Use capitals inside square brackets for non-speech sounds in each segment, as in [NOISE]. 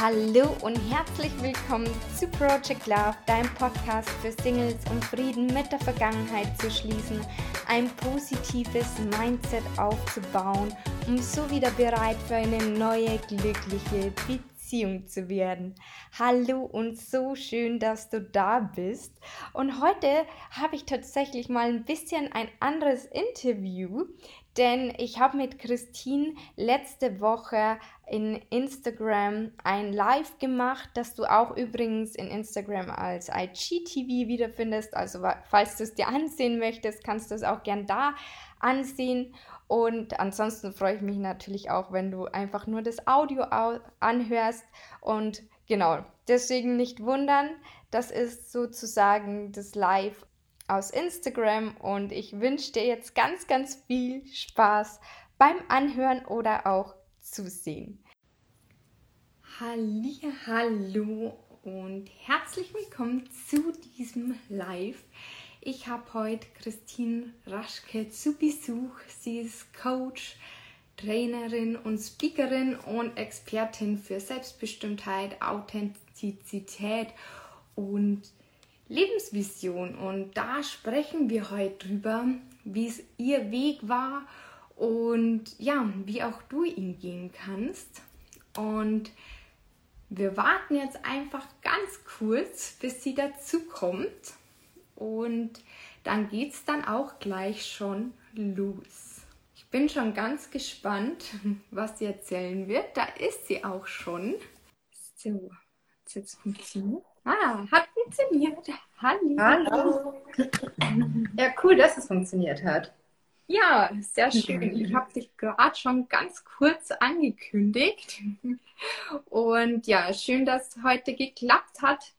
Hallo und herzlich willkommen zu Project Love, deinem Podcast für Singles, um Frieden mit der Vergangenheit zu schließen, ein positives Mindset aufzubauen, um so wieder bereit für eine neue glückliche Beziehung zu werden. Hallo und so schön, dass du da bist. Und heute habe ich tatsächlich mal ein bisschen ein anderes Interview, denn ich habe mit Christine letzte Woche in Instagram ein Live gemacht, das du auch übrigens in Instagram als IGTV wiederfindest. Also falls du es dir ansehen möchtest, kannst du es auch gern da ansehen. Und ansonsten freue ich mich natürlich auch, wenn du einfach nur das Audio anhörst. Und genau, deswegen nicht wundern, das ist sozusagen das Live aus Instagram und ich wünsche dir jetzt ganz, ganz viel Spaß beim Anhören oder auch Zusehen. Hallo und herzlich willkommen zu diesem Live. Ich habe heute Christine Raschke zu Besuch. Sie ist Coach, Trainerin und Speakerin und Expertin für Selbstbestimmtheit, Authentizität und Lebensvision. Und da sprechen wir heute drüber, wie es ihr Weg war und ja, wie auch du ihn gehen kannst. Und wir warten jetzt einfach ganz kurz, bis sie dazu kommt. Und dann geht es dann auch gleich schon los. Ich bin schon ganz gespannt, [LAUGHS] was sie erzählen wird. Da ist sie auch schon. So, jetzt funktioniert. Ah, hat funktioniert. Hallo. Hallo. Ja, cool, dass es funktioniert hat. Ja, sehr schön. Ich habe dich gerade schon ganz kurz angekündigt. Und ja, schön, dass es heute geklappt hat.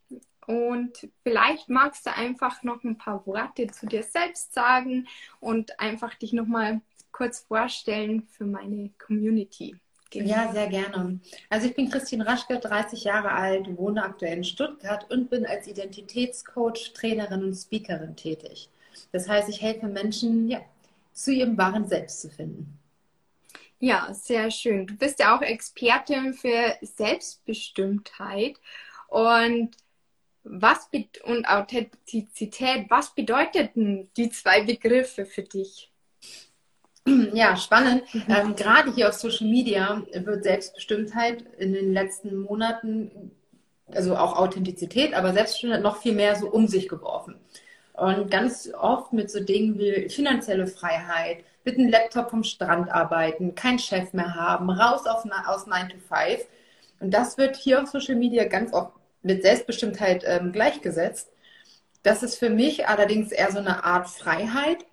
Und vielleicht magst du einfach noch ein paar Worte zu dir selbst sagen und einfach dich noch mal kurz vorstellen für meine Community. Genau. Ja, sehr gerne. Also ich bin Christine Raschke, 30 Jahre alt, wohne aktuell in Stuttgart und bin als Identitätscoach, Trainerin und Speakerin tätig. Das heißt, ich helfe Menschen, ja, zu ihrem wahren Selbst zu finden. Ja, sehr schön. Du bist ja auch Expertin für Selbstbestimmtheit und was und Authentizität. Was bedeuteten die zwei Begriffe für dich? [CLEARS THROAT] Ja, spannend. Mhm. Ähm, gerade hier auf Social Media wird Selbstbestimmtheit in den letzten Monaten, also auch Authentizität, aber Selbstbestimmtheit noch viel mehr so um sich geworfen. Und ganz oft mit so Dingen wie finanzielle Freiheit, mit einem Laptop vom Strand arbeiten, keinen Chef mehr haben, raus auf, aus 9 to 5. Und das wird hier auf Social Media ganz oft mit Selbstbestimmtheit ähm, gleichgesetzt. Das ist für mich allerdings eher so eine Art Freiheit,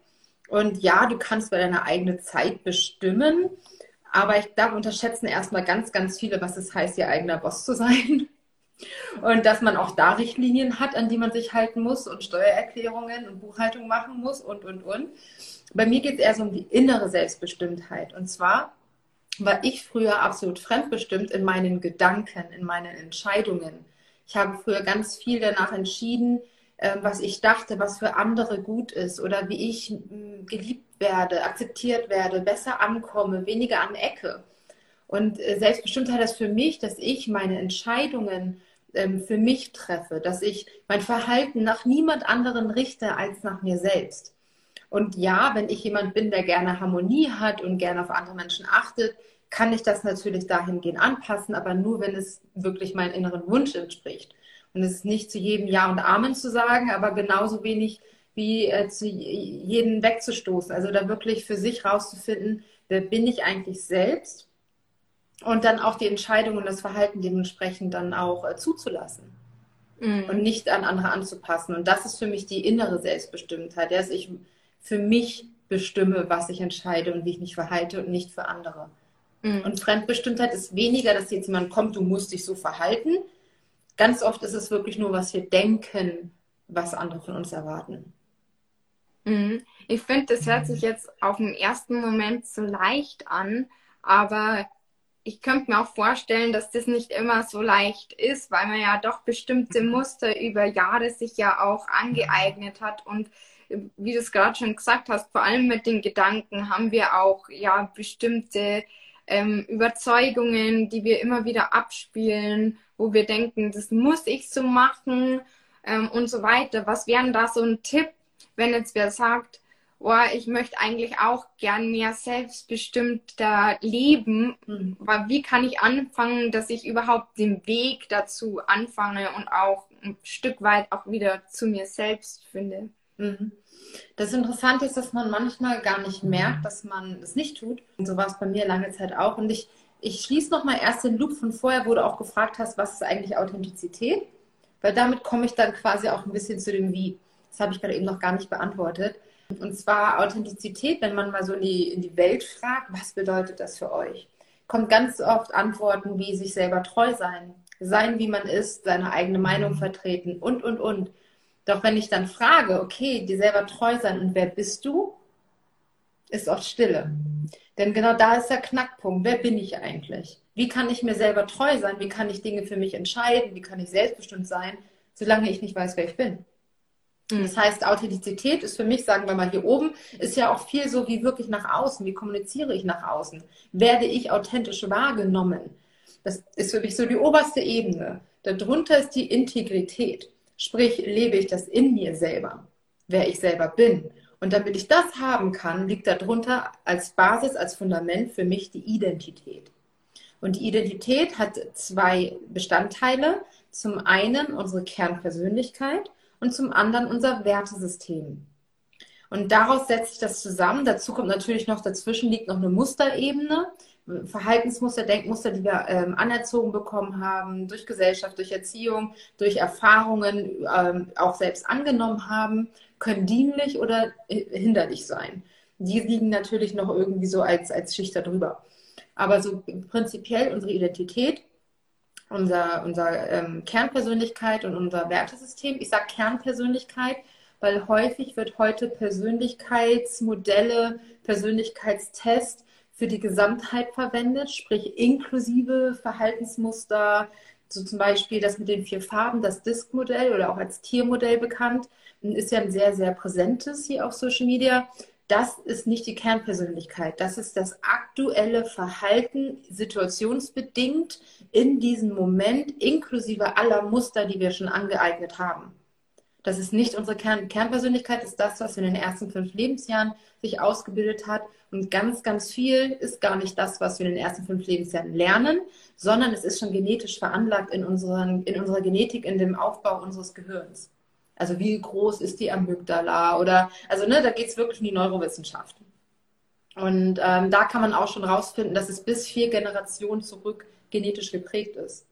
und ja, du kannst bei deiner eigenen Zeit bestimmen, aber ich darf unterschätzen erstmal ganz, ganz viele, was es heißt, ihr eigener Boss zu sein. [LAUGHS] Und dass man auch da Richtlinien hat, an die man sich halten muss und Steuererklärungen und Buchhaltung machen muss und, und, und. Bei mir geht es eher so um die innere Selbstbestimmtheit. Und zwar war ich früher absolut fremdbestimmt in meinen Gedanken, in meinen Entscheidungen. Ich habe früher ganz viel danach entschieden, was ich dachte, was für andere gut ist oder wie ich mm, geliebt werde, akzeptiert werde, besser ankomme, weniger an Ecke. Und äh, Selbstbestimmtheit ist für mich, dass ich meine Entscheidungen ähm, für mich treffe, dass ich mein Verhalten nach niemand anderen richte als nach mir selbst. Und ja, wenn ich jemand bin, der gerne Harmonie hat und gerne auf andere Menschen achtet, kann ich das natürlich dahingehend anpassen, aber nur, wenn es wirklich meinem inneren Wunsch entspricht. Und es ist nicht zu jedem Ja und Amen zu sagen, aber genauso wenig wie äh, zu jedem wegzustoßen. Also da wirklich für sich rauszufinden, wer bin ich eigentlich selbst und dann auch die Entscheidung und das Verhalten dementsprechend dann auch äh, zuzulassen mhm. und nicht an andere anzupassen. Und das ist für mich die innere Selbstbestimmtheit, dass ich für mich bestimme, was ich entscheide und wie ich mich verhalte und nicht für andere. Mhm. Und Fremdbestimmtheit ist weniger, dass jetzt jemand kommt, du musst dich so verhalten, Ganz oft ist es wirklich nur, was wir denken, was andere von uns erwarten. Mhm. Ich finde, das hört sich jetzt auf den ersten Moment so leicht an, aber ich könnte mir auch vorstellen, dass das nicht immer so leicht ist, weil man ja doch bestimmte [LAUGHS] Muster über Jahre sich ja auch angeeignet hat und wie du es gerade schon gesagt hast, vor allem mit den Gedanken haben wir auch ja bestimmte ähm, Überzeugungen, die wir immer wieder abspielen, wo wir denken, das muss ich so machen ähm, und so weiter. Was wären da so ein Tipp, wenn jetzt wer sagt, oh, ich möchte eigentlich auch gern mehr selbstbestimmter leben, mhm. aber wie kann ich anfangen, dass ich überhaupt den Weg dazu anfange und auch ein Stück weit auch wieder zu mir selbst finde? Mhm. Das Interessante ist, dass man manchmal gar nicht merkt, dass man es nicht tut. Und so war es bei mir lange Zeit auch. Und ich, ich schließe nochmal erst den Loop von vorher, wo du auch gefragt hast, was ist eigentlich Authentizität? Weil damit komme ich dann quasi auch ein bisschen zu dem Wie. Das habe ich gerade eben noch gar nicht beantwortet. Und zwar Authentizität, wenn man mal so in die, in die Welt fragt, was bedeutet das für euch? Kommt ganz oft Antworten wie sich selber treu sein, sein, wie man ist, seine eigene Meinung vertreten und, und, und. Doch wenn ich dann frage, okay, dir selber treu sein und wer bist du, ist oft Stille. Denn genau da ist der Knackpunkt. Wer bin ich eigentlich? Wie kann ich mir selber treu sein? Wie kann ich Dinge für mich entscheiden? Wie kann ich selbstbestimmt sein, solange ich nicht weiß, wer ich bin? Mhm. Das heißt, Authentizität ist für mich, sagen wir mal hier oben, ist ja auch viel so wie wirklich nach außen. Wie kommuniziere ich nach außen? Werde ich authentisch wahrgenommen? Das ist für mich so die oberste Ebene. Darunter ist die Integrität. Sprich, lebe ich das in mir selber, wer ich selber bin. Und damit ich das haben kann, liegt darunter als Basis, als Fundament für mich die Identität. Und die Identität hat zwei Bestandteile. Zum einen unsere Kernpersönlichkeit und zum anderen unser Wertesystem. Und daraus setzt sich das zusammen. Dazu kommt natürlich noch, dazwischen liegt noch eine Musterebene. Verhaltensmuster, Denkmuster, die wir ähm, anerzogen bekommen haben, durch Gesellschaft, durch Erziehung, durch Erfahrungen ähm, auch selbst angenommen haben, können dienlich oder hinderlich sein. Die liegen natürlich noch irgendwie so als, als Schicht darüber. Aber so prinzipiell unsere Identität unser, unser ähm, Kernpersönlichkeit und unser Wertesystem. Ich sage Kernpersönlichkeit, weil häufig wird heute Persönlichkeitsmodelle, Persönlichkeitstest für die Gesamtheit verwendet, sprich inklusive Verhaltensmuster, so zum Beispiel das mit den vier Farben, das Disk-Modell oder auch als Tiermodell bekannt, ist ja ein sehr, sehr präsentes hier auf Social Media das ist nicht die Kernpersönlichkeit. Das ist das aktuelle Verhalten, situationsbedingt in diesem Moment, inklusive aller Muster, die wir schon angeeignet haben. Das ist nicht unsere Kern Kernpersönlichkeit, ist das, was in den ersten fünf Lebensjahren sich ausgebildet hat. Und ganz, ganz viel ist gar nicht das, was wir in den ersten fünf Lebensjahren lernen, sondern es ist schon genetisch veranlagt in, unseren, in unserer Genetik, in dem Aufbau unseres Gehirns. Also wie groß ist die Amygdala oder, also ne, da geht es wirklich um die Neurowissenschaften. Und ähm, da kann man auch schon rausfinden, dass es bis vier Generationen zurück genetisch geprägt ist.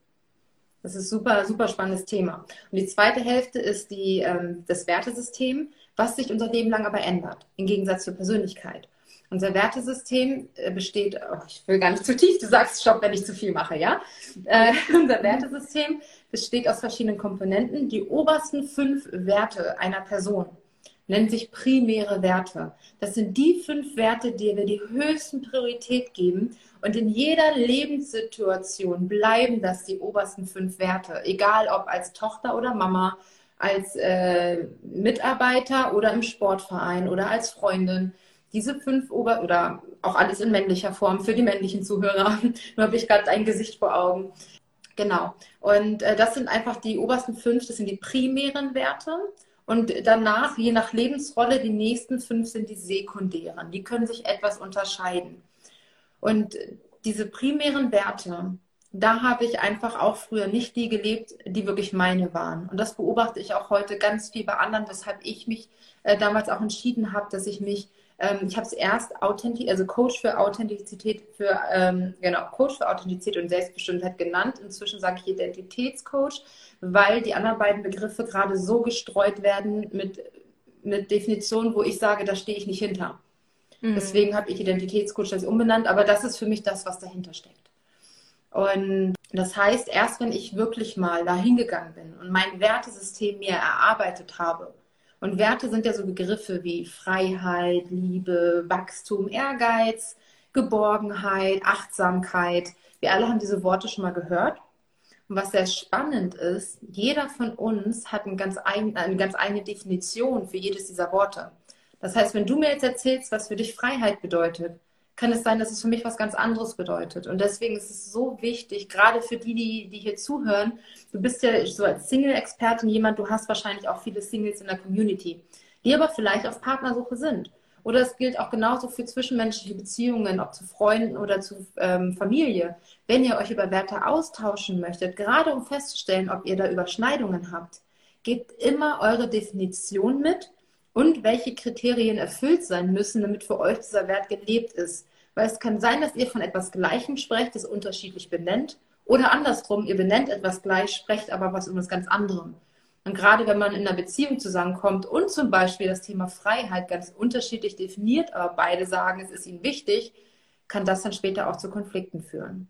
Das ist super, super spannendes Thema. Und die zweite Hälfte ist die, ähm, das Wertesystem, was sich unser Leben lang aber ändert, im Gegensatz zur Persönlichkeit. Unser Wertesystem äh, besteht, oh, ich will gar nicht zu tief, du sagst Stopp, wenn ich zu viel mache, ja? Äh, [LAUGHS] unser Wertesystem besteht aus verschiedenen Komponenten. Die obersten fünf Werte einer Person nennen sich primäre Werte. Das sind die fünf Werte, die wir die höchsten Priorität geben. Und in jeder Lebenssituation bleiben das die obersten fünf Werte. Egal ob als Tochter oder Mama, als äh, Mitarbeiter oder im Sportverein oder als Freundin. Diese fünf Ober- oder auch alles in männlicher Form für die männlichen Zuhörer. [LAUGHS] Nur habe ich gerade ein Gesicht vor Augen. Genau. Und äh, das sind einfach die obersten fünf, das sind die primären Werte. Und danach, je nach Lebensrolle, die nächsten fünf sind die sekundären. Die können sich etwas unterscheiden. Und diese primären Werte, da habe ich einfach auch früher nicht die gelebt, die wirklich meine waren. Und das beobachte ich auch heute ganz viel bei anderen, weshalb ich mich äh, damals auch entschieden habe, dass ich mich ähm, ich habe es erst Authentiz also Coach für Authentizität, für, ähm, genau, Coach für Authentizität und Selbstbestimmtheit genannt. Inzwischen sage ich Identitätscoach, weil die anderen beiden Begriffe gerade so gestreut werden mit, mit Definitionen, wo ich sage, da stehe ich nicht hinter. Mhm. Deswegen habe ich Identitätscoach das umbenannt, aber das ist für mich das, was dahinter steckt. Und das heißt, erst wenn ich wirklich mal da hingegangen bin und mein Wertesystem mir erarbeitet habe, und Werte sind ja so Begriffe wie Freiheit, Liebe, Wachstum, Ehrgeiz, Geborgenheit, Achtsamkeit. Wir alle haben diese Worte schon mal gehört. Und was sehr spannend ist, jeder von uns hat eine ganz, ein, eine ganz eigene Definition für jedes dieser Worte. Das heißt, wenn du mir jetzt erzählst, was für dich Freiheit bedeutet, kann es sein, dass es für mich was ganz anderes bedeutet. Und deswegen ist es so wichtig, gerade für die, die, die hier zuhören, du bist ja so als Single-Expertin jemand, du hast wahrscheinlich auch viele Singles in der Community, die aber vielleicht auf Partnersuche sind. Oder es gilt auch genauso für zwischenmenschliche Beziehungen, ob zu Freunden oder zu ähm, Familie. Wenn ihr euch über Werte austauschen möchtet, gerade um festzustellen, ob ihr da Überschneidungen habt, gebt immer eure Definition mit und welche Kriterien erfüllt sein müssen, damit für euch dieser Wert gelebt ist. Weil es kann sein, dass ihr von etwas Gleichem sprecht, das unterschiedlich benennt, oder andersrum, ihr benennt etwas gleich, sprecht aber was um was ganz anderem. Und gerade wenn man in einer Beziehung zusammenkommt und zum Beispiel das Thema Freiheit ganz unterschiedlich definiert, aber beide sagen, es ist ihnen wichtig, kann das dann später auch zu Konflikten führen.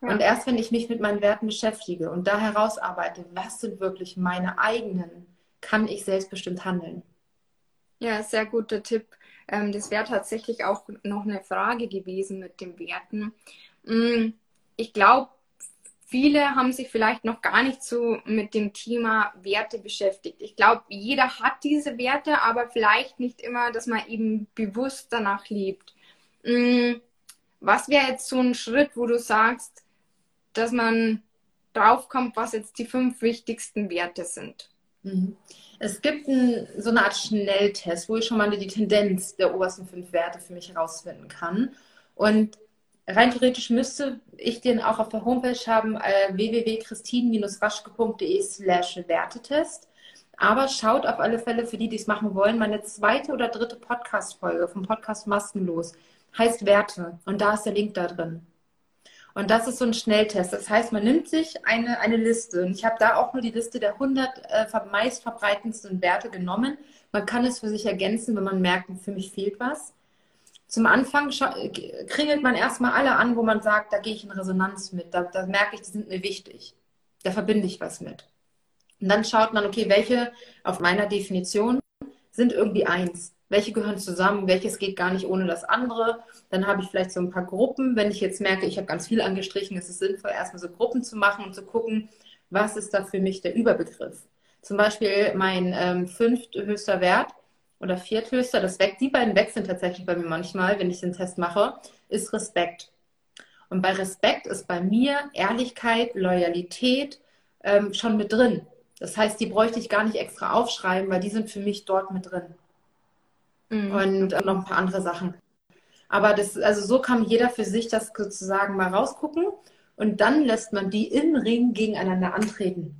Ja. Und erst wenn ich mich mit meinen Werten beschäftige und da herausarbeite, was sind wirklich meine eigenen, kann ich selbstbestimmt handeln. Ja, sehr guter Tipp. Ähm, das wäre tatsächlich auch noch eine Frage gewesen mit den Werten. Mm, ich glaube, viele haben sich vielleicht noch gar nicht so mit dem Thema Werte beschäftigt. Ich glaube, jeder hat diese Werte, aber vielleicht nicht immer, dass man eben bewusst danach lebt. Mm, was wäre jetzt so ein Schritt, wo du sagst, dass man draufkommt, was jetzt die fünf wichtigsten Werte sind? Mhm. Es gibt ein, so eine Art Schnelltest, wo ich schon mal die Tendenz der obersten fünf Werte für mich herausfinden kann. Und rein theoretisch müsste ich den auch auf der Homepage haben, äh, www.christine-waschke.de slash Wertetest. Aber schaut auf alle Fälle für die, die es machen wollen, meine zweite oder dritte Podcast-Folge vom Podcast Maskenlos heißt Werte. Und da ist der Link da drin. Und das ist so ein Schnelltest. Das heißt, man nimmt sich eine, eine Liste. Und ich habe da auch nur die Liste der 100 äh, meist verbreitendsten Werte genommen. Man kann es für sich ergänzen, wenn man merkt, für mich fehlt was zum Anfang kringelt man erstmal alle an, wo man sagt, da gehe ich in Resonanz mit, da, da merke ich, die sind mir wichtig. Da verbinde ich was mit. Und dann schaut man, okay, welche auf meiner Definition sind irgendwie eins. Welche gehören zusammen? Welches geht gar nicht ohne das andere? Dann habe ich vielleicht so ein paar Gruppen. Wenn ich jetzt merke, ich habe ganz viel angestrichen, ist es sinnvoll, erstmal so Gruppen zu machen und zu gucken, was ist da für mich der Überbegriff. Zum Beispiel mein ähm, fünfthöchster Wert oder vierthöchster, das weg, die beiden wechseln tatsächlich bei mir manchmal, wenn ich den Test mache, ist Respekt. Und bei Respekt ist bei mir Ehrlichkeit, Loyalität ähm, schon mit drin. Das heißt, die bräuchte ich gar nicht extra aufschreiben, weil die sind für mich dort mit drin. Mhm. Und äh, noch ein paar andere Sachen. Aber das, also so kann jeder für sich das sozusagen mal rausgucken und dann lässt man die im Ring gegeneinander antreten.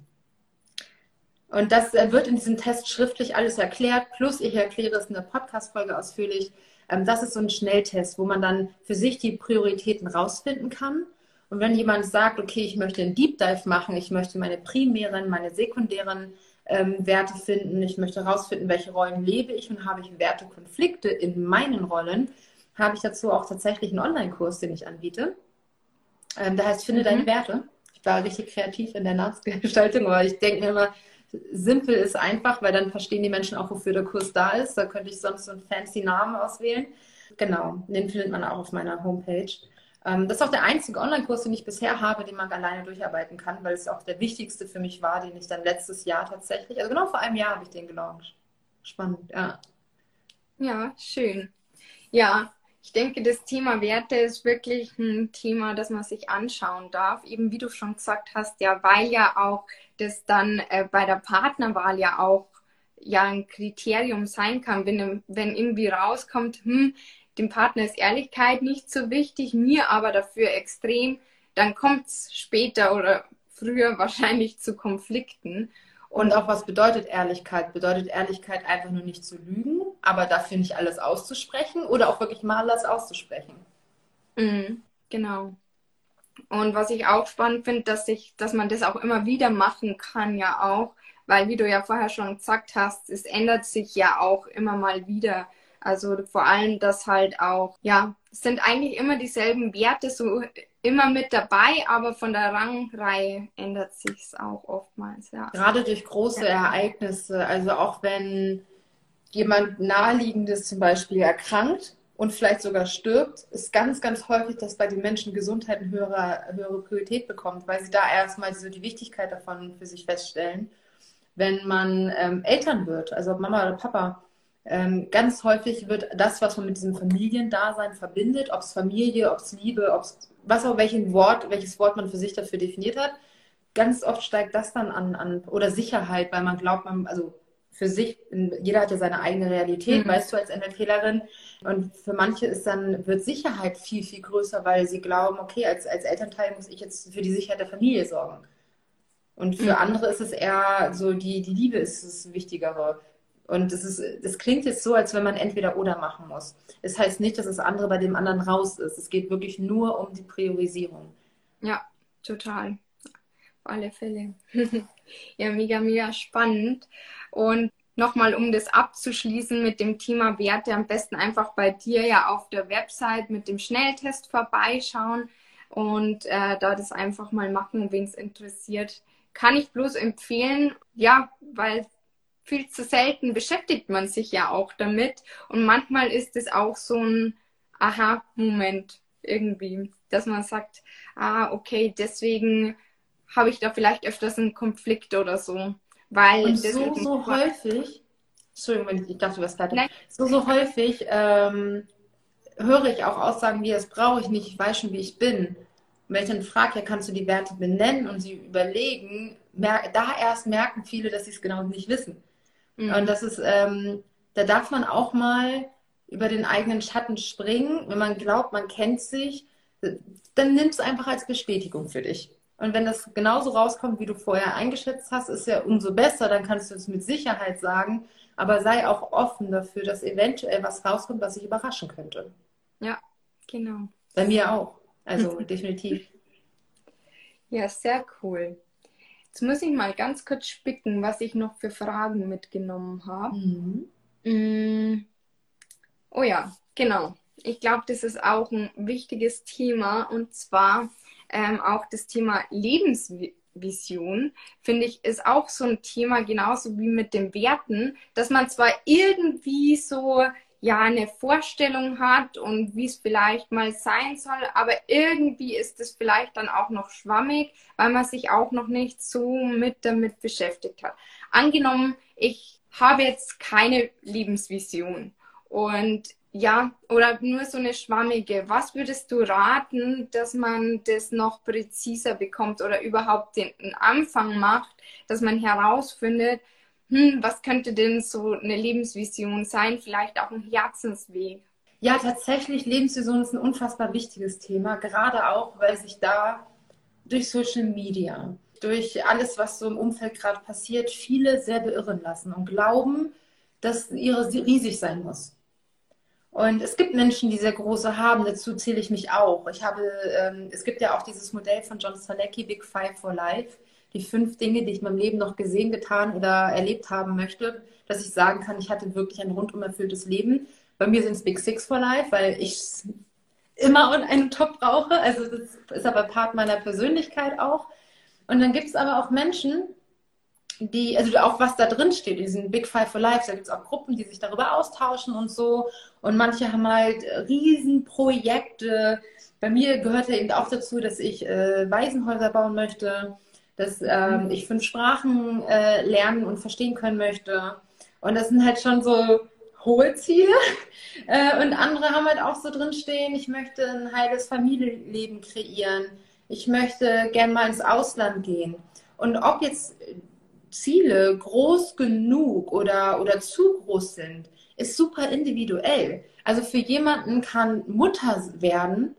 Und das äh, wird in diesem Test schriftlich alles erklärt, plus ich erkläre es in der Podcast-Folge ausführlich. Ähm, das ist so ein Schnelltest, wo man dann für sich die Prioritäten rausfinden kann. Und wenn jemand sagt, okay, ich möchte einen Deep Dive machen, ich möchte meine primären, meine sekundären ähm, Werte finden, ich möchte herausfinden, welche Rollen lebe ich und habe ich Wertekonflikte in meinen Rollen, habe ich dazu auch tatsächlich einen Online-Kurs, den ich anbiete. Ähm, der heißt Finde mhm. deine Werte. Ich war richtig kreativ in der Nachgestaltung, aber ich denke mir immer, simpel ist einfach, weil dann verstehen die Menschen auch, wofür der Kurs da ist. Da könnte ich sonst so einen fancy Namen auswählen. Genau, den findet man auch auf meiner Homepage. Ähm, das ist auch der einzige Online-Kurs, den ich bisher habe, den man alleine durcharbeiten kann, weil es auch der wichtigste für mich war, den ich dann letztes Jahr tatsächlich, also genau vor einem Jahr habe ich den gelauncht. Spannend, ja. Ja, schön. Ja, ich denke, das Thema Werte ist wirklich ein Thema, das man sich anschauen darf. Eben wie du schon gesagt hast, ja, weil ja auch das dann äh, bei der Partnerwahl ja auch ja ein Kriterium sein kann, wenn, wenn irgendwie rauskommt, hm, dem Partner ist Ehrlichkeit nicht so wichtig, mir aber dafür extrem, dann kommt es später oder früher [LAUGHS] wahrscheinlich zu Konflikten. Und auch was bedeutet Ehrlichkeit? Bedeutet Ehrlichkeit einfach nur nicht zu lügen, aber dafür nicht alles auszusprechen oder auch wirklich mal alles auszusprechen? Mhm, genau. Und was ich auch spannend finde, dass ich, dass man das auch immer wieder machen kann, ja auch, weil wie du ja vorher schon gesagt hast, es ändert sich ja auch immer mal wieder. Also vor allem, dass halt auch, ja, es sind eigentlich immer dieselben Werte, so immer mit dabei, aber von der Rangreihe ändert sich es auch oftmals, ja. Gerade durch große ja. Ereignisse, also auch wenn jemand Naheliegendes zum Beispiel erkrankt und vielleicht sogar stirbt, ist ganz, ganz häufig, dass bei den Menschen Gesundheit eine höhere, höhere Priorität bekommt, weil sie da erstmal so die Wichtigkeit davon für sich feststellen. Wenn man ähm, Eltern wird, also ob Mama oder Papa, ähm, ganz häufig wird das, was man mit diesem Familiendasein verbindet, ob es Familie, ob es Liebe, ob es was auch welchen Wort, welches Wort man für sich dafür definiert hat, ganz oft steigt das dann an, an oder Sicherheit, weil man glaubt, man, also für sich, jeder hat ja seine eigene Realität, mhm. weißt du, als NLPlerin. Und für manche ist dann, wird Sicherheit viel, viel größer, weil sie glauben, okay, als, als Elternteil muss ich jetzt für die Sicherheit der Familie sorgen. Und für mhm. andere ist es eher so, die, die Liebe ist das Wichtigere. Und es ist, das klingt jetzt so, als wenn man entweder oder machen muss. Es heißt nicht, dass das andere bei dem anderen raus ist. Es geht wirklich nur um die Priorisierung. Ja, total. Auf alle Fälle. [LAUGHS] ja, mega, mega spannend. Und nochmal, um das abzuschließen mit dem Thema Werte, am besten einfach bei dir ja auf der Website mit dem Schnelltest vorbeischauen und äh, da das einfach mal machen, wen es interessiert. Kann ich bloß empfehlen, ja, weil viel zu selten beschäftigt man sich ja auch damit. Und manchmal ist es auch so ein Aha-Moment irgendwie, dass man sagt, ah, okay, deswegen habe ich da vielleicht öfters einen Konflikt oder so. Weil Und so, so häufig, Entschuldigung, ich dachte, du warst fertig. Nein. So, so häufig ähm, höre ich auch Aussagen wie, das brauche ich nicht, ich weiß schon, wie ich bin. Und wenn ich dann frage, ja, kannst du die Werte benennen und sie überlegen, da erst merken viele, dass sie es genau nicht wissen. Mhm. Und das ist, ähm, da darf man auch mal über den eigenen Schatten springen. Wenn man glaubt, man kennt sich, dann nimm es einfach als Bestätigung für dich. Und wenn das genauso rauskommt, wie du vorher eingeschätzt hast, ist ja umso besser. Dann kannst du es mit Sicherheit sagen. Aber sei auch offen dafür, dass eventuell was rauskommt, was dich überraschen könnte. Ja, genau. Bei mir auch. Also [LAUGHS] definitiv. Ja, sehr cool. Jetzt muss ich mal ganz kurz spicken, was ich noch für Fragen mitgenommen habe. Mhm. Mm. Oh ja, genau. Ich glaube, das ist auch ein wichtiges Thema und zwar ähm, auch das Thema Lebensvision, finde ich, ist auch so ein Thema, genauso wie mit den Werten, dass man zwar irgendwie so ja eine Vorstellung hat und wie es vielleicht mal sein soll, aber irgendwie ist es vielleicht dann auch noch schwammig, weil man sich auch noch nicht so mit damit beschäftigt hat. Angenommen, ich habe jetzt keine Lebensvision und ja, oder nur so eine schwammige. Was würdest du raten, dass man das noch präziser bekommt oder überhaupt den Anfang macht, dass man herausfindet, hm, was könnte denn so eine Lebensvision sein? Vielleicht auch ein Herzensweg. Ja, tatsächlich, Lebensvision ist ein unfassbar wichtiges Thema, gerade auch, weil sich da durch Social Media, durch alles, was so im Umfeld gerade passiert, viele sehr beirren lassen und glauben, dass ihre riesig sein muss. Und es gibt Menschen, die sehr große haben, dazu zähle ich mich auch. Ich habe, ähm, es gibt ja auch dieses Modell von John Salecki, Big Five for Life die fünf Dinge, die ich in meinem Leben noch gesehen, getan oder erlebt haben möchte, dass ich sagen kann, ich hatte wirklich ein rundum erfülltes Leben. Bei mir sind es Big Six for Life, weil ich immer einen Top brauche. Also das ist aber Part meiner Persönlichkeit auch. Und dann gibt es aber auch Menschen, die, also auch was da drin steht, diesen Big Five for Life, da gibt es auch Gruppen, die sich darüber austauschen und so. Und manche haben halt Riesenprojekte. Bei mir gehört ja eben auch dazu, dass ich äh, Waisenhäuser bauen möchte dass ähm, ich fünf Sprachen äh, lernen und verstehen können möchte. Und das sind halt schon so hohe Ziele. [LAUGHS] Äh, und andere haben halt auch so drinstehen, ich möchte ein heiles Familienleben kreieren. Ich möchte gern mal ins Ausland gehen. Und ob jetzt Ziele groß genug oder, oder zu groß sind, ist super individuell. Also für jemanden kann Mutter werden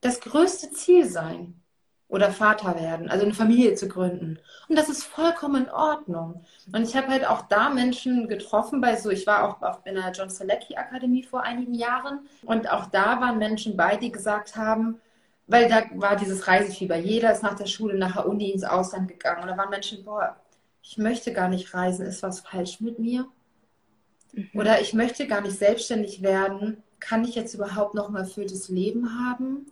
das größte Ziel sein oder Vater werden, also eine Familie zu gründen. Und das ist vollkommen in Ordnung. Und ich habe halt auch da Menschen getroffen bei so, ich war auch, auch in der John Selecki Akademie vor einigen Jahren und auch da waren Menschen bei, die gesagt haben, weil da war dieses Reisefieber. Jeder ist nach der Schule, nach der Uni ins Ausland gegangen. Und da waren Menschen, boah, ich möchte gar nicht reisen, ist was falsch mit mir? Mhm. Oder ich möchte gar nicht selbstständig werden. Kann ich jetzt überhaupt noch ein erfülltes Leben haben?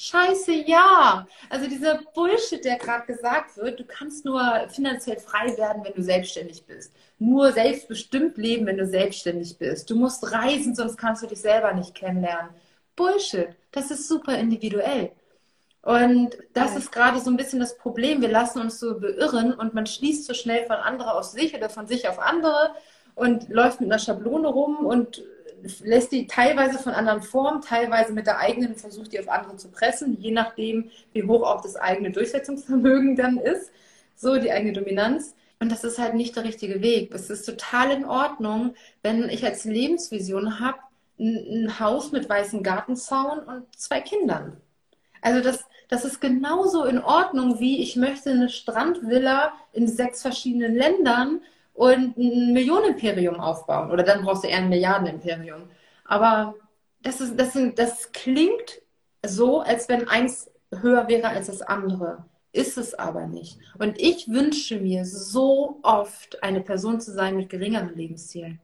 Scheiße, ja. Also dieser Bullshit, der gerade gesagt wird, du kannst nur finanziell frei werden, wenn du selbstständig bist. Nur selbstbestimmt leben, wenn du selbstständig bist. Du musst reisen, sonst kannst du dich selber nicht kennenlernen. Bullshit. Das ist super individuell. Und das ist gerade so ein bisschen das Problem. Wir lassen uns so beirren und man schließt so schnell von anderen auf sich oder von sich auf andere und läuft mit einer Schablone rum und lässt die teilweise von anderen formen, teilweise mit der eigenen versucht, die auf andere zu pressen, je nachdem, wie hoch auch das eigene Durchsetzungsvermögen dann ist, so die eigene Dominanz. Und das ist halt nicht der richtige Weg. Es ist total in Ordnung, wenn ich als Lebensvision habe, ein Haus mit weißem Gartenzaun und zwei Kindern. Also das, das ist genauso in Ordnung, wie ich möchte eine Strandvilla in sechs verschiedenen Ländern und ein Millionenimperium aufbauen. Oder dann brauchst du eher ein Milliardenimperium. Aber das, ist, das, sind, das klingt so, als wenn eins höher wäre als das andere. Ist es aber nicht. Und ich wünsche mir so oft, eine Person zu sein mit geringeren Lebenszielen.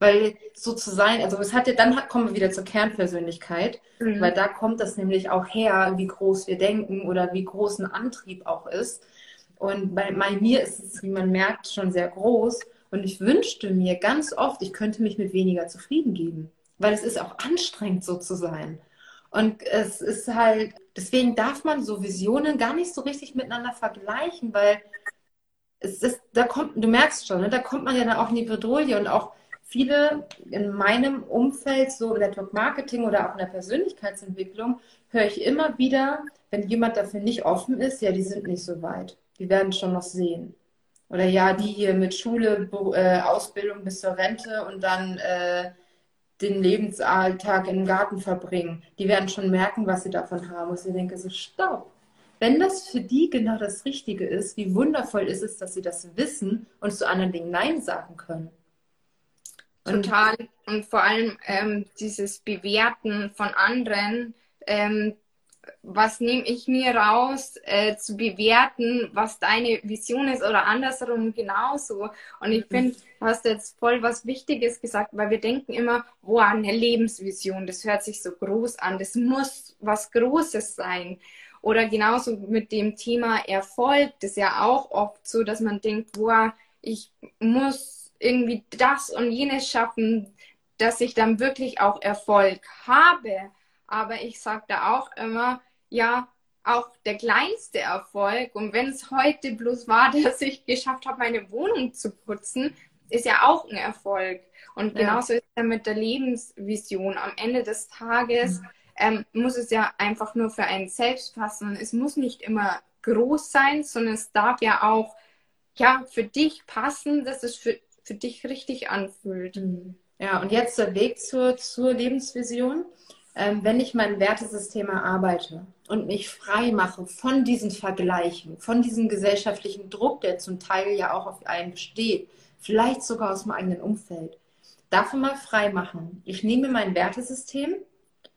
Weil so zu sein, also es hat ja, dann kommen wir wieder zur Kernpersönlichkeit, mhm. weil da kommt das nämlich auch her, wie groß wir denken oder wie groß ein Antrieb auch ist. Und bei, bei mir ist es, wie man merkt, schon sehr groß. Und ich wünschte mir ganz oft, ich könnte mich mit weniger zufrieden geben. Weil es ist auch anstrengend, so zu sein. Und es ist halt, deswegen darf man so Visionen gar nicht so richtig miteinander vergleichen, weil es ist, da kommt, du merkst schon, ne, da kommt man ja dann auch in die Bredouille und auch viele in meinem Umfeld, so im Network Marketing oder auch in der Persönlichkeitsentwicklung, höre ich immer wieder, wenn jemand dafür nicht offen ist, ja, die sind nicht so weit. Die werden schon noch sehen. Oder ja, die hier mit Schule, äh, Ausbildung bis zur Rente und dann äh, den Lebensalltag im Garten verbringen, die werden schon merken, was sie davon haben. Und ich denke so, stopp. Wenn das für die genau das Richtige ist, wie wundervoll ist es, dass sie das wissen und zu anderen Dingen Nein sagen können. Und Total. Und vor allem ähm, dieses Bewerten von anderen, ähm, was nehme ich mir raus, äh, zu bewerten, was deine Vision ist oder andersrum genauso. Und ich finde, du hast jetzt voll was Wichtiges gesagt, weil wir denken immer, boah, eine Lebensvision, das hört sich so groß an, das muss was Großes sein. Oder genauso mit dem Thema Erfolg, das ist ja auch oft so, dass man denkt, boah, ich muss irgendwie das und jenes schaffen, dass ich dann wirklich auch Erfolg habe. Aber ich sage da auch immer, ja, auch der kleinste Erfolg. Und wenn es heute bloß war, [LAUGHS] dass ich geschafft habe, meine Wohnung zu putzen, ist ja auch ein Erfolg. Und genauso ja. ist es mit der Lebensvision. Am Ende des Tages mhm. ähm, muss es ja einfach nur für einen selbst passen. Es muss nicht immer groß sein, sondern es darf ja auch ja, für dich passen, dass es für, für dich richtig anfühlt. Mhm. Ja, und jetzt der Weg zur, zur Lebensvision ähm, wenn ich mein Wertesystem erarbeite und mich frei mache von diesen Vergleichen, von diesem gesellschaftlichen Druck, der zum Teil ja auch auf einen besteht, vielleicht sogar aus dem eigenen Umfeld, davon mal frei machen. Ich nehme mein Wertesystem,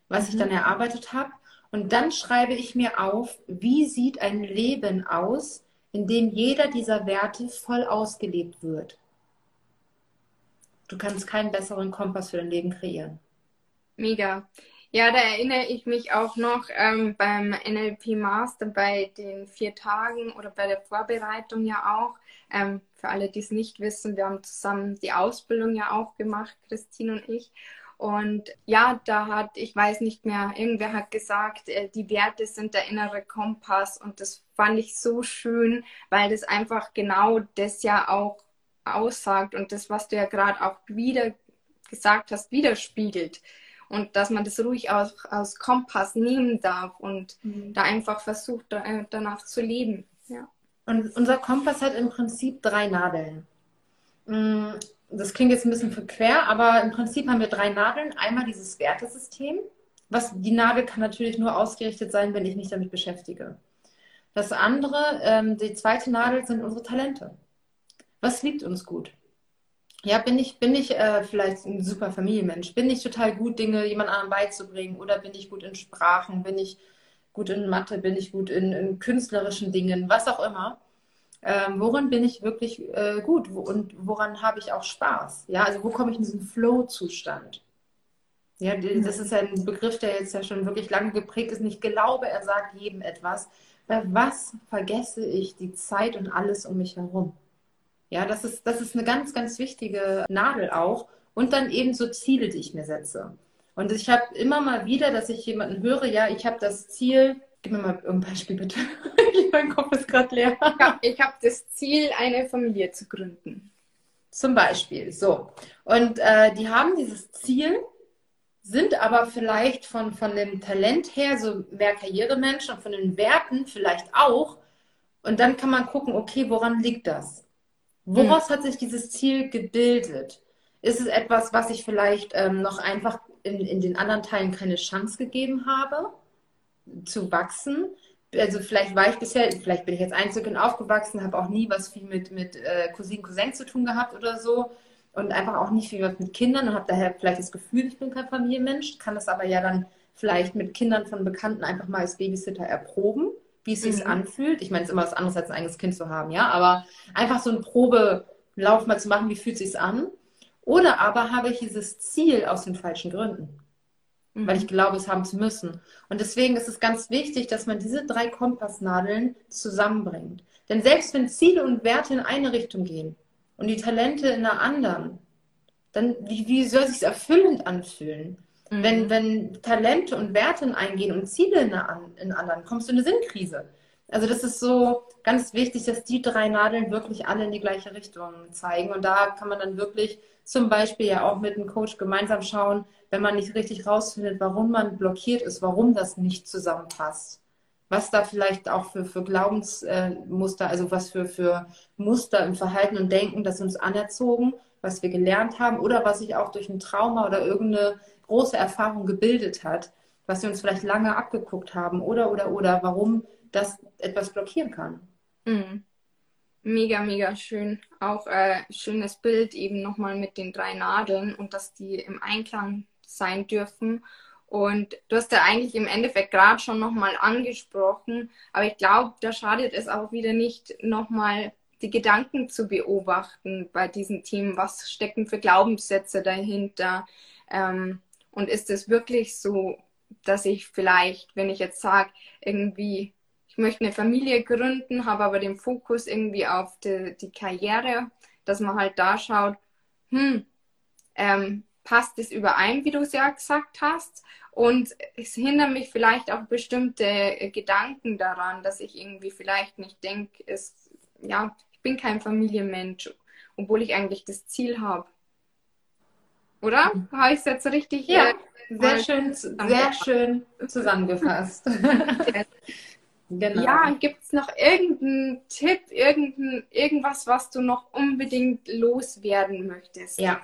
was mhm. ich dann erarbeitet habe, und dann schreibe ich mir auf, wie sieht ein Leben aus, in dem jeder dieser Werte voll ausgelebt wird. Du kannst keinen besseren Kompass für dein Leben kreieren. Mega. Ja, da erinnere ich mich auch noch ähm, beim NLP Master bei den vier Tagen oder bei der Vorbereitung ja auch. Ähm, für alle, die es nicht wissen, wir haben zusammen die Ausbildung ja auch gemacht, Christine und ich. Und ja, da hat, ich weiß nicht mehr, irgendwer hat gesagt, äh, die Werte sind der innere Kompass. Und das fand ich so schön, weil das einfach genau das ja auch aussagt und das, was du ja gerade auch wieder gesagt hast, widerspiegelt und dass man das ruhig aus, aus Kompass nehmen darf und mhm. da einfach versucht, äh, danach zu leben. Ja. Und unser Kompass hat im Prinzip drei Nadeln. Mm, das klingt jetzt ein bisschen verquer, aber im Prinzip haben wir drei Nadeln. Einmal dieses Wertesystem. Was, die Nadel kann natürlich nur ausgerichtet sein, wenn ich mich damit beschäftige. Das andere, ähm, die zweite Nadel sind unsere Talente. Was liegt uns gut? Ja, bin ich, bin ich äh, vielleicht ein super Familienmensch? Bin ich total gut, Dinge jemand anderem beizubringen? Oder bin ich gut in Sprachen? Bin ich gut in Mathe? Bin ich gut in, in künstlerischen Dingen? Was auch immer. Ähm, worin bin ich wirklich äh, gut? Wo, und woran habe ich auch Spaß? Ja, also wo komme ich in diesen Flow-Zustand? Ja, das ist ja ein Begriff, der jetzt ja schon wirklich lange geprägt ist. Und ich glaube, er sagt jedem etwas. Bei was vergesse ich die Zeit und alles um mich herum? Ja, das ist, das ist eine ganz, ganz wichtige Nadel auch. Und dann eben so Ziele, die ich mir setze. Und ich habe immer mal wieder, dass ich jemanden höre, ja, ich habe das Ziel, gib mir mal ein Beispiel bitte. [LAUGHS] mein Kopf ist gerade leer. Ich habe hab das Ziel, eine Familie zu gründen. Zum Beispiel, so. Und äh, die haben dieses Ziel, sind aber vielleicht von, von dem Talent her so mehr Karrieremenschen und von den Werten vielleicht auch. Und dann kann man gucken, okay, woran liegt das? Woraus mhm. hat sich dieses Ziel gebildet? Ist es etwas, was ich vielleicht ähm, noch einfach in, in den anderen Teilen keine Chance gegeben habe, zu wachsen? Also vielleicht war ich bisher, vielleicht bin ich jetzt Einzelkind aufgewachsen, habe auch nie was viel mit, mit äh, Cousinen, Cousins zu tun gehabt oder so und einfach auch nicht viel was mit Kindern und habe daher vielleicht das Gefühl, ich bin kein Familienmensch, kann das aber ja dann vielleicht mit Kindern von Bekannten einfach mal als Babysitter erproben wie es sich mhm. anfühlt. Ich meine, es ist immer was anderes, als ein eigenes Kind zu haben, ja, aber einfach so einen Probelauf mal zu machen, wie fühlt es sich an? Oder aber habe ich dieses Ziel aus den falschen Gründen, mhm. weil ich glaube, es haben zu müssen. Und deswegen ist es ganz wichtig, dass man diese drei Kompassnadeln zusammenbringt. Denn selbst wenn Ziele und Werte in eine Richtung gehen und die Talente in einer anderen, dann wie, wie soll es sich erfüllend anfühlen? Mhm. Wenn, wenn Talente und Werte eingehen und Ziele in, in anderen, kommst du in eine Sinnkrise. Also das ist so ganz wichtig, dass die drei Nadeln wirklich alle in die gleiche Richtung zeigen. Und da kann man dann wirklich zum Beispiel ja auch mit einem Coach gemeinsam schauen, wenn man nicht richtig rausfindet, warum man blockiert ist, warum das nicht zusammenpasst. Was da vielleicht auch für, für Glaubensmuster, also was für, für Muster im Verhalten und Denken, das uns anerzogen, was wir gelernt haben oder was sich auch durch ein Trauma oder irgendeine große Erfahrung gebildet hat, was wir uns vielleicht lange abgeguckt haben oder, oder, oder, warum das etwas blockieren kann. Mhm. Mega, mega schön. Auch äh, schönes Bild eben nochmal mit den drei Nadeln und dass die im Einklang sein dürfen. Und du hast ja eigentlich im Endeffekt gerade schon nochmal angesprochen, aber ich glaube, da schadet es auch wieder nicht, nochmal die Gedanken zu beobachten bei diesen Themen. Was stecken für Glaubenssätze dahinter? Ähm, und ist es wirklich so, dass ich vielleicht, wenn ich jetzt sage, irgendwie, ich möchte eine Familie gründen, habe aber den Fokus irgendwie auf die, die Karriere, dass man halt da schaut, hm, ähm, passt es überein, wie du es ja gesagt hast? Und es hindert mich vielleicht auch bestimmte äh, Gedanken daran, dass ich irgendwie vielleicht nicht denke, ja, ich bin kein Familienmensch, obwohl ich eigentlich das Ziel habe. Oder? Habe ich es jetzt richtig? Ja, äh, sehr schön, sehr schön zusammengefasst. [LAUGHS] genau. Ja, gibt es noch irgendeinen Tipp, irgendein, irgendwas, was du noch unbedingt loswerden möchtest? Ja,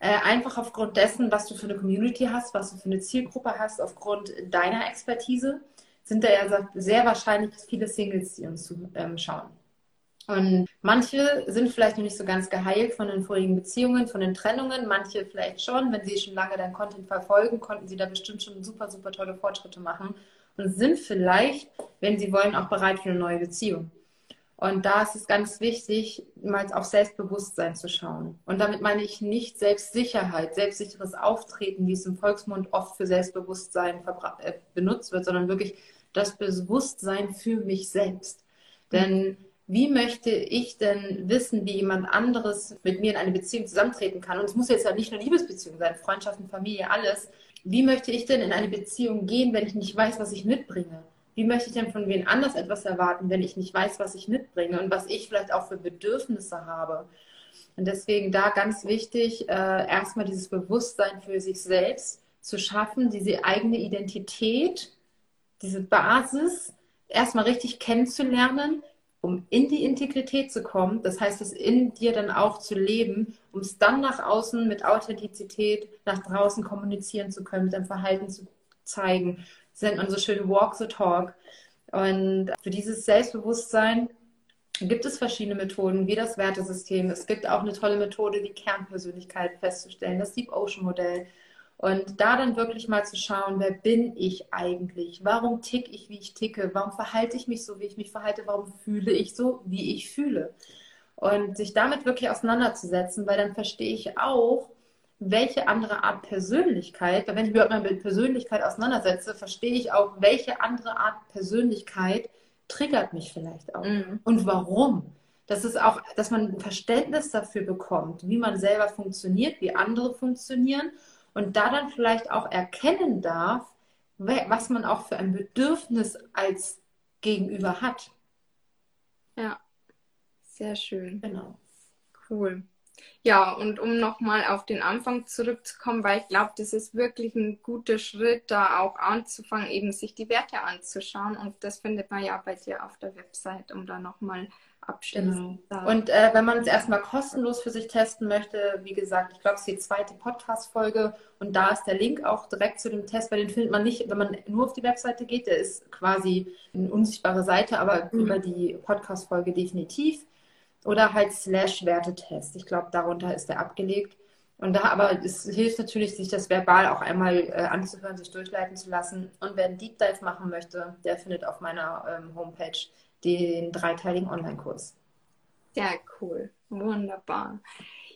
äh, einfach aufgrund dessen, was du für eine Community hast, was du für eine Zielgruppe hast, aufgrund deiner Expertise, sind da ja sehr wahrscheinlich viele Singles, die uns zuschauen. Und manche sind vielleicht noch nicht so ganz geheilt von den vorigen Beziehungen, von den Trennungen, manche vielleicht schon. Wenn sie schon lange dein Content verfolgen, konnten sie da bestimmt schon super, super tolle Fortschritte machen und sind vielleicht, wenn sie wollen, auch bereit für eine neue Beziehung. Und da ist es ganz wichtig, mal auf Selbstbewusstsein zu schauen. Und damit meine ich nicht Selbstsicherheit, selbstsicheres Auftreten, wie es im Volksmund oft für Selbstbewusstsein äh, benutzt wird, sondern wirklich das Bewusstsein für mich selbst. Denn wie möchte ich denn wissen, wie jemand anderes mit mir in eine Beziehung zusammentreten kann? Und es muss jetzt ja nicht nur Liebesbeziehung sein, Freundschaften, Familie, alles. Wie möchte ich denn in eine Beziehung gehen, wenn ich nicht weiß, was ich mitbringe? Wie möchte ich denn von wen anders etwas erwarten, wenn ich nicht weiß, was ich mitbringe und was ich vielleicht auch für Bedürfnisse habe? Und deswegen da ganz wichtig, äh, erstmal dieses Bewusstsein für sich selbst zu schaffen, diese eigene Identität, diese Basis erstmal richtig kennenzulernen, um in die Integrität zu kommen, das heißt, es in dir dann auch zu leben, um es dann nach außen mit Authentizität nach draußen kommunizieren zu können, mit deinem Verhalten zu zeigen. Das nennt man so Walk the Talk. Und für dieses Selbstbewusstsein gibt es verschiedene Methoden, wie das Wertesystem. Es gibt auch eine tolle Methode, die Kernpersönlichkeit festzustellen, das Deep Ocean Modell. Und da dann wirklich mal zu schauen, wer bin ich eigentlich? Warum tick ich, wie ich ticke? Warum verhalte ich mich so, wie ich mich verhalte? Warum fühle ich so, wie ich fühle? Und sich damit wirklich auseinanderzusetzen, weil dann verstehe ich auch, welche andere Art Persönlichkeit, weil wenn ich mich mal mit Persönlichkeit auseinandersetze, verstehe ich auch, welche andere Art Persönlichkeit triggert mich vielleicht auch. Mhm. Und warum? Das ist auch, dass man ein Verständnis dafür bekommt, wie man selber funktioniert, wie andere funktionieren und da dann vielleicht auch erkennen darf, was man auch für ein Bedürfnis als Gegenüber hat. Ja, sehr schön. Genau. Cool. Ja, und um nochmal auf den Anfang zurückzukommen, weil ich glaube, das ist wirklich ein guter Schritt, da auch anzufangen, eben sich die Werte anzuschauen. Und das findet man ja bei dir auf der Website, um da nochmal abschließend genau. Und äh, wenn man es erstmal kostenlos für sich testen möchte, wie gesagt, ich glaube, es ist die zweite Podcast-Folge und da ist der Link auch direkt zu dem Test, weil den findet man nicht, wenn man nur auf die Webseite geht, der ist quasi eine unsichtbare Seite, aber mhm. über die Podcast-Folge definitiv. Oder halt slash Wertetest. Ich glaube, darunter ist der abgelegt. Und da aber es hilft natürlich, sich das verbal auch einmal äh, anzuhören, sich durchleiten zu lassen. Und wer einen Deep Dive machen möchte, der findet auf meiner ähm, Homepage den dreiteiligen Online-Kurs. Sehr cool. Wunderbar.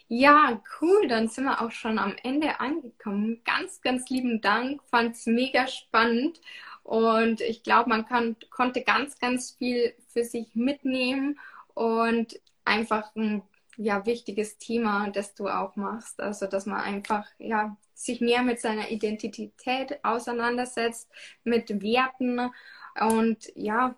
Ja, cool. Dann sind wir auch schon am Ende angekommen. Ganz, ganz lieben Dank. Fand es mega spannend. Und ich glaube, man kann, konnte ganz, ganz viel für sich mitnehmen und einfach ein ja, wichtiges Thema, das du auch machst. Also, dass man einfach ja, sich mehr mit seiner Identität auseinandersetzt, mit Werten und ja,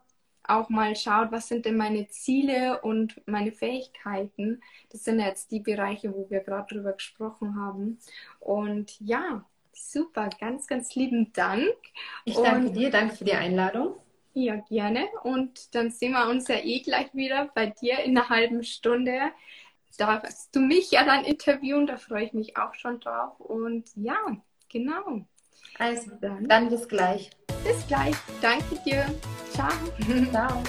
auch mal schaut, was sind denn meine Ziele und meine Fähigkeiten. Das sind jetzt die Bereiche, wo wir gerade drüber gesprochen haben. Und ja, super, ganz, ganz lieben Dank. Ich danke und, dir, danke für die Einladung. Ja, gerne. Und dann sehen wir uns ja eh gleich wieder bei dir in einer halben Stunde. Darfst du mich ja dann interviewen, da freue ich mich auch schon drauf. Und ja, genau. Also dann, dann bis gleich. Bis gleich. Danke dir. Ciao. [LAUGHS] Ciao.